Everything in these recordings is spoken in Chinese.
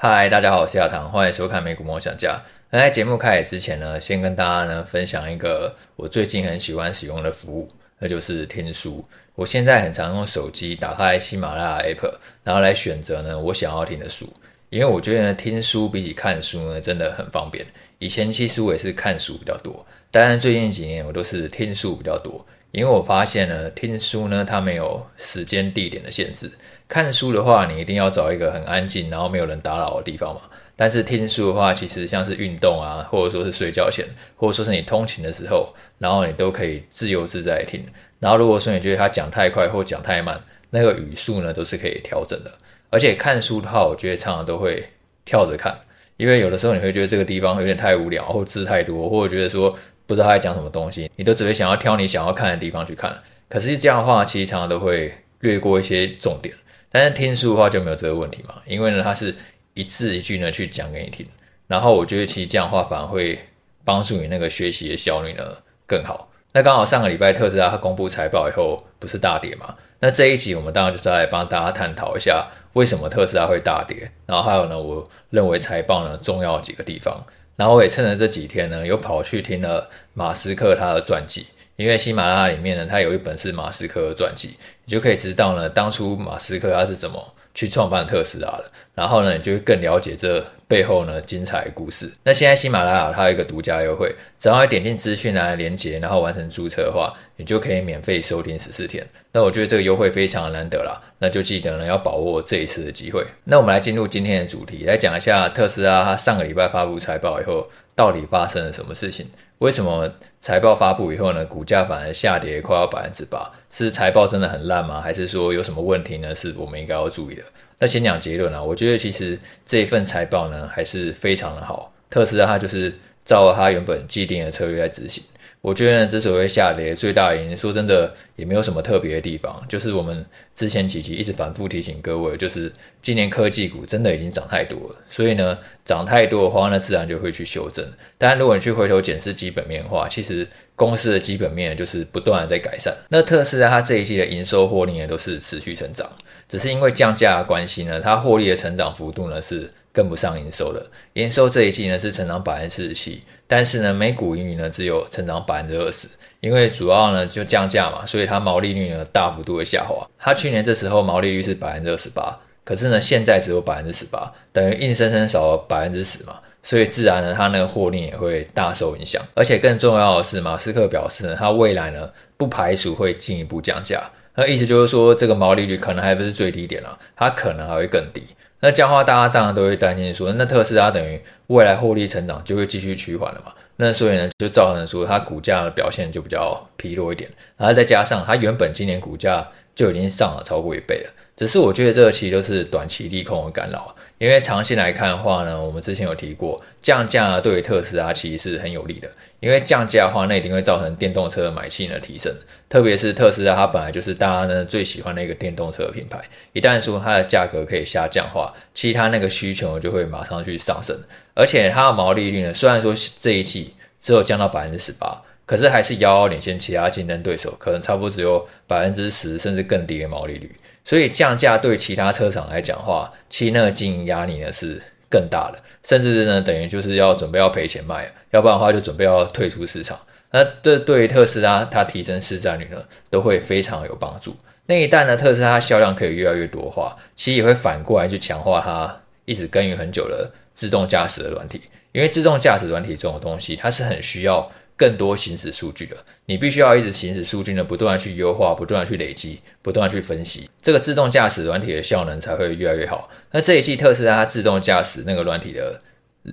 嗨，大家好，我是亚堂，欢迎收看美股梦想家。那在节目开始之前呢，先跟大家呢分享一个我最近很喜欢使用的服务，那就是听书。我现在很常用手机打开喜马拉雅 App，然后来选择呢我想要听的书。因为我觉得呢听书比起看书呢真的很方便。以前其实我也是看书比较多，但是最近几年我都是听书比较多。因为我发现呢听书呢它没有时间地点的限制。看书的话，你一定要找一个很安静，然后没有人打扰的地方嘛。但是听书的话，其实像是运动啊，或者说是睡觉前，或者说是你通勤的时候，然后你都可以自由自在听。然后如果说你觉得他讲太快或讲太慢，那个语速呢都是可以调整的。而且看书的话，我觉得常常都会跳着看，因为有的时候你会觉得这个地方有点太无聊，或字太多，或者觉得说不知道他在讲什么东西，你都只会想要挑你想要看的地方去看。可是这样的话，其实常常都会略过一些重点。但是听书的话就没有这个问题嘛，因为呢，它是一字一句呢去讲给你听，然后我觉得其实这样的话反而会帮助你那个学习的效率呢更好。那刚好上个礼拜特斯拉它公布财报以后不是大跌嘛？那这一集我们当然就是来帮大家探讨一下为什么特斯拉会大跌，然后还有呢，我认为财报呢重要几个地方，然后我也趁着这几天呢又跑去听了马斯克他的传记。因为喜马拉雅里面呢，他有一本是马斯克的传记，你就可以知道呢，当初马斯克他是怎么去创办特斯拉的，然后呢，你就会更了解这背后呢精彩故事。那现在喜马拉雅它有一个独家优惠，只要点进资讯栏连接，然后完成注册的话，你就可以免费收听十四天。那我觉得这个优惠非常的难得啦，那就记得呢要把握这一次的机会。那我们来进入今天的主题，来讲一下特斯拉它上个礼拜发布财报以后，到底发生了什么事情？为什么财报发布以后呢，股价反而下跌快要百分之八？是财报真的很烂吗？还是说有什么问题呢？是我们应该要注意的。那先讲结论啊，我觉得其实这一份财报呢还是非常的好。特斯拉它就是照它原本既定的策略在执行。我觉得，之所以下跌，最大的原因，说真的，也没有什么特别的地方，就是我们之前几集一直反复提醒各位，就是今年科技股真的已经涨太多了，所以呢，涨太多的话，那自然就会去修正。当然，如果你去回头检视基本面的话，其实公司的基本面就是不断的在改善。那特斯拉它这一季的营收获利呢，都是持续成长，只是因为降价的关系呢，它获利的成长幅度呢是跟不上营收了。营收这一季呢是成长百分之四十七。但是呢，每股盈余呢只有成长百分之二十，因为主要呢就降价嘛，所以它毛利率呢大幅度的下滑。它去年这时候毛利率是百分之二十八，可是呢现在只有百分之十八，等于硬生生少了百分之十嘛，所以自然呢它那个获利也会大受影响。而且更重要的是，马斯克表示呢，他未来呢不排除会进一步降价，那意思就是说这个毛利率可能还不是最低点了，它可能还会更低。那这样的话，大家当然都会担心说，那特斯拉等于未来获利成长就会继续趋缓了嘛？那所以呢，就造成说它股价的表现就比较疲弱一点。然后再加上它原本今年股价就已经上了超过一倍了，只是我觉得这个其实都是短期利空的干扰。因为长线来看的话呢，我们之前有提过，降价对于特斯拉其实是很有利的。因为降价的话，那一定会造成电动车的买气呢提升。特别是特斯拉，它本来就是大家呢最喜欢的一个电动车品牌。一旦说它的价格可以下降的话，其他那个需求就会马上去上升。而且它的毛利率呢，虽然说这一季只有降到百分之十八，可是还是遥遥领先其他竞争对手，可能差不多只有百分之十甚至更低的毛利率。所以降价对其他车厂来讲的话，其实那个经营压力呢是更大的，甚至呢等于就是要准备要赔钱卖，要不然的话就准备要退出市场。那这对于特斯拉它提升市占率呢，都会非常有帮助。那一旦呢特斯拉销量可以越来越多的话，其实也会反过来去强化它一直耕耘很久的自动驾驶的软体，因为自动驾驶软体这种东西，它是很需要。更多行驶数据的，你必须要一直行驶数据呢，不断的去优化，不断的去累积，不断的去分析，这个自动驾驶软体的效能才会越来越好。那这一季特斯拉它自动驾驶那个软体的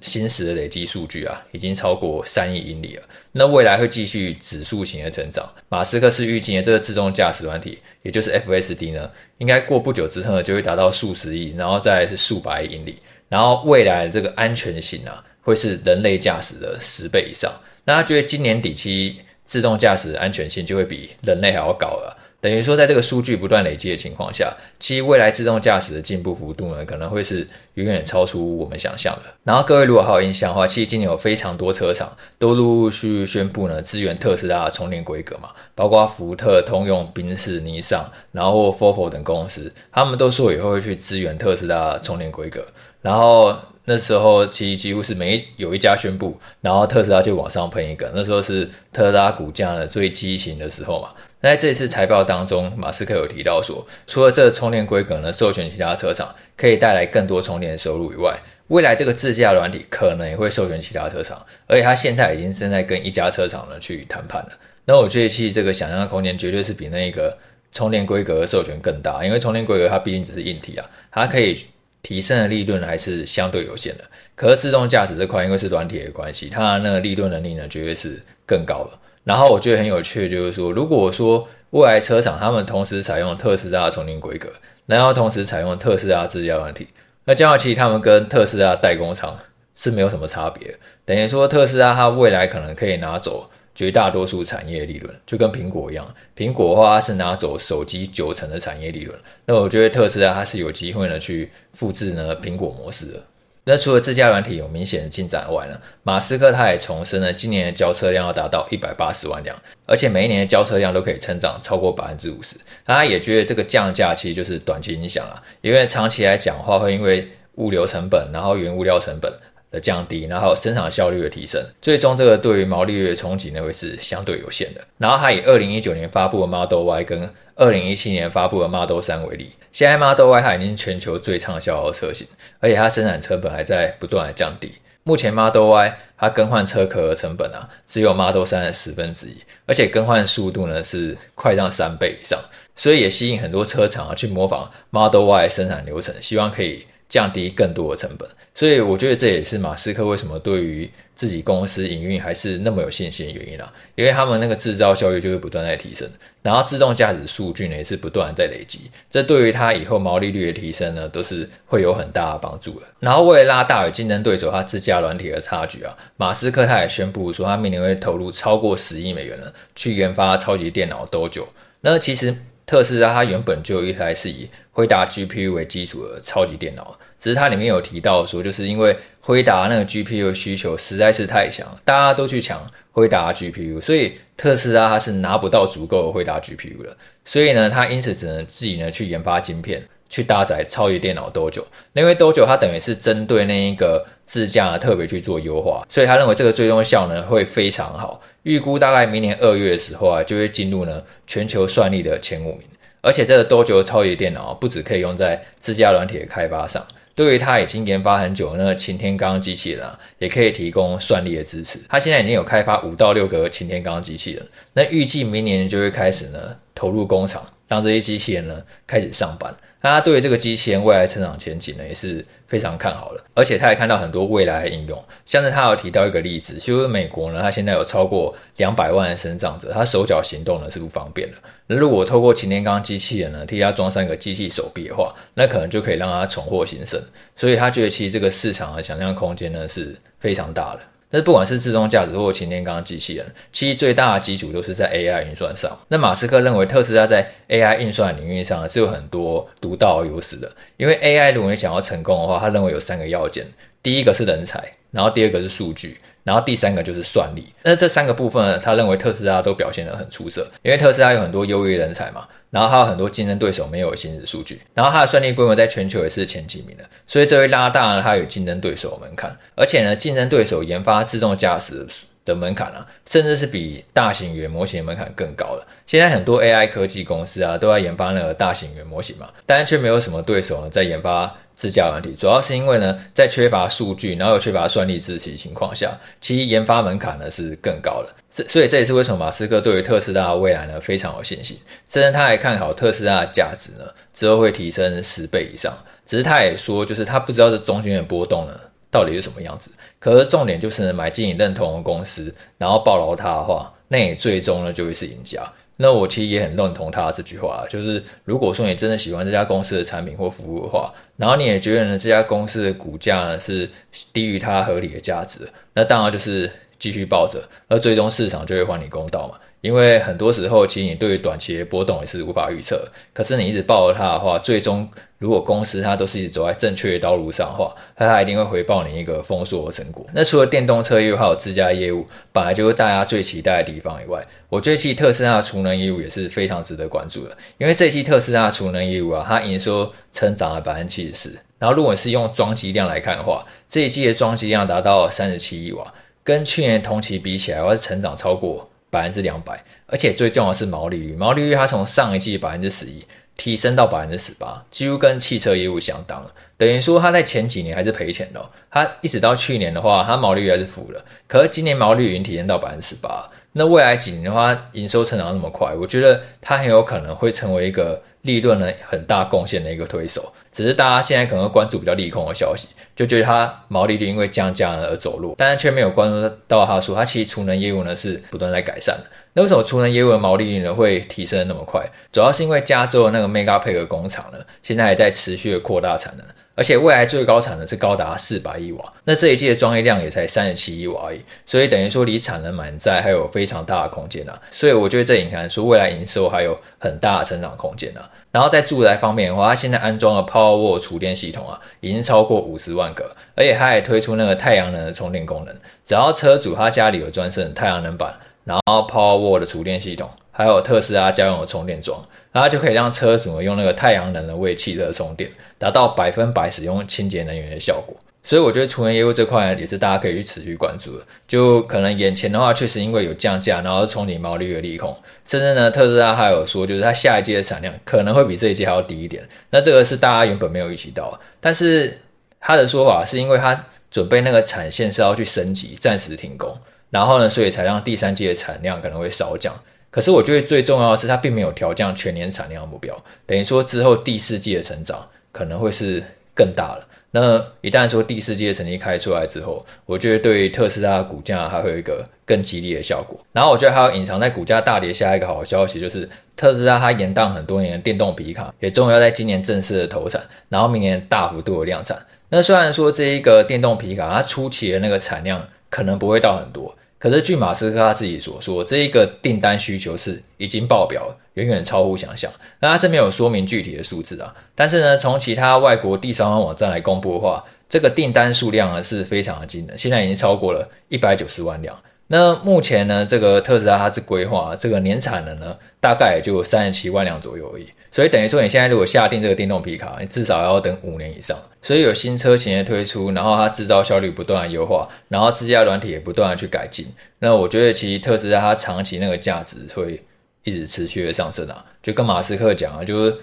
行驶的累积数据啊，已经超过三亿英里了。那未来会继续指数型的成长。马斯克是预计呢，这个自动驾驶软体，也就是 FSD 呢，应该过不久之后呢，就会达到数十亿，然后再是数百亿英里，然后未来这个安全性啊，会是人类驾驶的十倍以上。那他觉得今年底期自动驾驶安全性就会比人类还要高了，等于说在这个数据不断累积的情况下，其实未来自动驾驶的进步幅度呢，可能会是远远超出我们想象的。然后各位如果还有印象的话，其实今年有非常多车厂都陆陆续续宣布呢，支援特斯拉的充电规格嘛，包括福特、通用、宾士、尼桑，然后 Volvo 等公司，他们都说以后会去支援特斯拉的充电规格。然后那时候其实几乎是每有一家宣布，然后特斯拉就往上喷一个，那时候是特斯拉股价的最激情的时候嘛。那在这次财报当中，马斯克有提到说，除了这个充电规格呢，授权其他车厂可以带来更多充电收入以外，未来这个自驾软体可能也会授权其他车厂，而且他现在已经正在跟一家车厂呢去谈判了。那我觉得其实这个想象的空间绝对是比那个充电规格的授权更大，因为充电规格它毕竟只是硬体啊，它可以提升的利润还是相对有限的。可是自动驾驶这块，因为是软体的关系，它那个利润能力呢，绝对是更高的。然后我觉得很有趣就是说，如果说未来车厂他们同时采用特斯拉的充电规格，然后同时采用特斯拉自驾软体，那这样其实他们跟特斯拉代工厂是没有什么差别。等于说特斯拉它未来可能可以拿走绝大多数产业利润，就跟苹果一样，苹果的话它是拿走手机九成的产业利润。那我觉得特斯拉它是有机会呢去复制呢苹果模式的。那除了自家软体有明显的进展外呢，马斯克他也重申了今年的交车量要达到一百八十万辆，而且每一年的交车量都可以成长超过百分之五十。他也觉得这个降价其实就是短期影响啊，因为长期来讲的话会因为物流成本，然后原物料成本的降低，然后生产效率的提升，最终这个对于毛利率的冲击呢会是相对有限的。然后他以二零一九年发布的 Model Y 跟二零一七年发布的 Model 3为例，现在 Model Y 它已经是全球最畅销的车型，而且它生产成本还在不断的降低。目前 Model Y 它更换车壳的成本啊，只有 Model 3的十分之一，而且更换速度呢是快上三倍以上，所以也吸引很多车厂啊去模仿 Model Y 的生产流程，希望可以。降低更多的成本，所以我觉得这也是马斯克为什么对于自己公司营运还是那么有信心的原因啦。因为他们那个制造效率就会不断在提升，然后自动驾驶数据呢也是不断在累积，这对于他以后毛利率的提升呢都是会有很大的帮助的。然后为了拉大与竞争对手他自家软体的差距啊，马斯克他也宣布说他明年会投入超过十亿美元呢去研发超级电脑 Dojo。那其实。特斯拉它原本就有一台是以辉达 GPU 为基础的超级电脑，只是它里面有提到说，就是因为辉达那个 GPU 需求实在是太强，大家都去抢辉达 GPU，所以特斯拉它是拿不到足够的辉达 GPU 的，所以呢，它因此只能自己呢去研发晶片，去搭载超级电脑多久。因为多久它等于是针对那一个自驾特别去做优化，所以他认为这个最终效能会非常好。预估大概明年二月的时候啊，就会进入呢全球算力的前五名。而且这个多久超级电脑不只可以用在自驾软体的开发上，对于他已经研发很久的那个擎天刚机器人啊，也可以提供算力的支持。他现在已经有开发五到六个擎天刚机器人，那预计明年就会开始呢投入工厂，让这些机器人呢开始上班。那他对于这个机器人未来成长前景呢也是非常看好的，而且他也看到很多未来的应用，像是他有提到一个例子，就是美国呢，他现在有超过两百万的身障者，他手脚行动呢是不方便的。那如果透过擎天刚机器人呢替他装上一个机器手臂的话，那可能就可以让他重获新生。所以他觉得其实这个市场的想象空间呢是非常大的。但是不管是自动驾驶或擎天刚机器人，其实最大的基础都是在 AI 运算上。那马斯克认为特斯拉在 AI 运算领域上是有很多独到优势的。因为 AI 如果你想要成功的话，他认为有三个要件：第一个是人才，然后第二个是数据，然后第三个就是算力。那这三个部分呢，他认为特斯拉都表现得很出色。因为特斯拉有很多优异人才嘛。然后还有很多竞争对手没有新的数据，然后它的算力规模在全球也是前几名的，所以这会拉大了它有竞争对手的门槛，而且呢，竞争对手研发自动驾驶的门槛啊，甚至是比大型语言模型的门槛更高了。现在很多 AI 科技公司啊，都在研发那个大型语言模型嘛，但是却没有什么对手呢在研发自驾软体，主要是因为呢，在缺乏数据，然后又缺乏算力支持情况下，其实研发门槛呢是更高的。所以这也是为什么马斯克对于特斯拉的未来呢非常有信心，甚至他还看好特斯拉的价值呢之后会提升十倍以上。只是他也说，就是他不知道这中间的波动呢到底是什么样子。可是重点就是，买进你认同的公司，然后抱牢它的话，那你最终呢就会是赢家。那我其实也很认同他这句话，就是如果说你真的喜欢这家公司的产品或服务的话，然后你也觉得呢这家公司的股价呢是低于它合理的价值，那当然就是。继续抱着，而最终市场就会还你公道嘛。因为很多时候其实你对于短期的波动也是无法预测，可是你一直抱着它的话，最终。如果公司它都是一直走在正确的道路上的话，那它一定会回报你一个丰硕的成果。那除了电动车业务还有自家业务，本来就是大家最期待的地方以外，我觉得其实特斯拉的储能业务也是非常值得关注的。因为这一期特斯拉的储能业务啊，它营收成长了百分之七十四。然后如果是用装机量来看的话，这一季的装机量达到三十七亿瓦，跟去年同期比起来，它是成长超过百分之两百。而且最重要的是毛利率，毛利率它从上一季百分之十一。提升到百分之十八，几乎跟汽车业务相当了。等于说，它在前几年还是赔钱的。它一直到去年的话，它毛利率还是负的。可是今年毛利率已经提升到百分之十八。那未来几年的话，营收成长那么快，我觉得它很有可能会成为一个利润呢很大贡献的一个推手。只是大家现在可能关注比较利空的消息，就觉得它毛利率因为降价而走弱，但是却没有关注到它说它其实储能业务呢是不断在改善的。那为什么储能业务的毛利率呢会提升的那么快？主要是因为加州的那个 Megapack 工厂呢，现在还在持续的扩大产能，而且未来最高产能是高达四百亿瓦。那这一季的装机量也才三十七亿瓦而已，所以等于说离产能满载还有非常大的空间啊。所以我觉得这隐含说未来营收还有很大的成长空间啊。然后在住宅方面的话，它现在安装了 Pow Powerwall 储电系统啊，已经超过五十万个，而且它还推出那个太阳能的充电功能。只要车主他家里有专设太阳能板，然后 Powerwall 的储电系统，还有特斯拉家用的充电桩，然后就可以让车主用那个太阳能的为汽车充电，达到百分百使用清洁能源的效果。所以我觉得储能业务这块也是大家可以去持续关注的。就可能眼前的话，确实因为有降价，然后冲击毛利率的利空，甚至呢，特斯拉还有说，就是它下一季的产量可能会比这一季还要低一点。那这个是大家原本没有预期到，但是他的说法是因为他准备那个产线是要去升级，暂时停工，然后呢，所以才让第三季的产量可能会少降。可是我觉得最重要的是，它并没有调降全年产量的目标，等于说之后第四季的成长可能会是更大了。那一旦说第四季的成绩开出来之后，我觉得对于特斯拉的股价还会有一个更激烈的效果。然后我觉得还有隐藏在股价大跌下一个好消息，就是特斯拉它延宕很多年的电动皮卡也终于要在今年正式的投产，然后明年大幅度的量产。那虽然说这一个电动皮卡它初期的那个产量可能不会到很多。可是据马斯克他自己所说，这一个订单需求是已经爆表，远远超乎想象。那他是没有说明具体的数字啊，但是呢，从其他外国第三方网站来公布的话，这个订单数量呢是非常的惊人，现在已经超过了一百九十万辆。那目前呢，这个特斯拉它是规划这个年产能呢，大概也就三十七万辆左右而已。所以等于说，你现在如果下定这个电动皮卡，你至少要等五年以上。所以有新车型的推出，然后它制造效率不断的优化，然后自驾软体也不断的去改进。那我觉得其实特斯拉它长期那个价值会一直持续的上升啊。就跟马斯克讲啊，就是。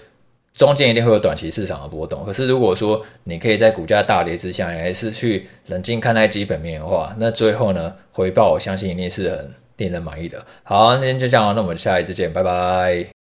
中间一定会有短期市场的波动，可是如果说你可以在股价大跌之下，还是去冷静看待基本面的话，那最后呢，回报我相信一定是很令人满意的。好，那今天就这样，那我们下一次见，拜拜。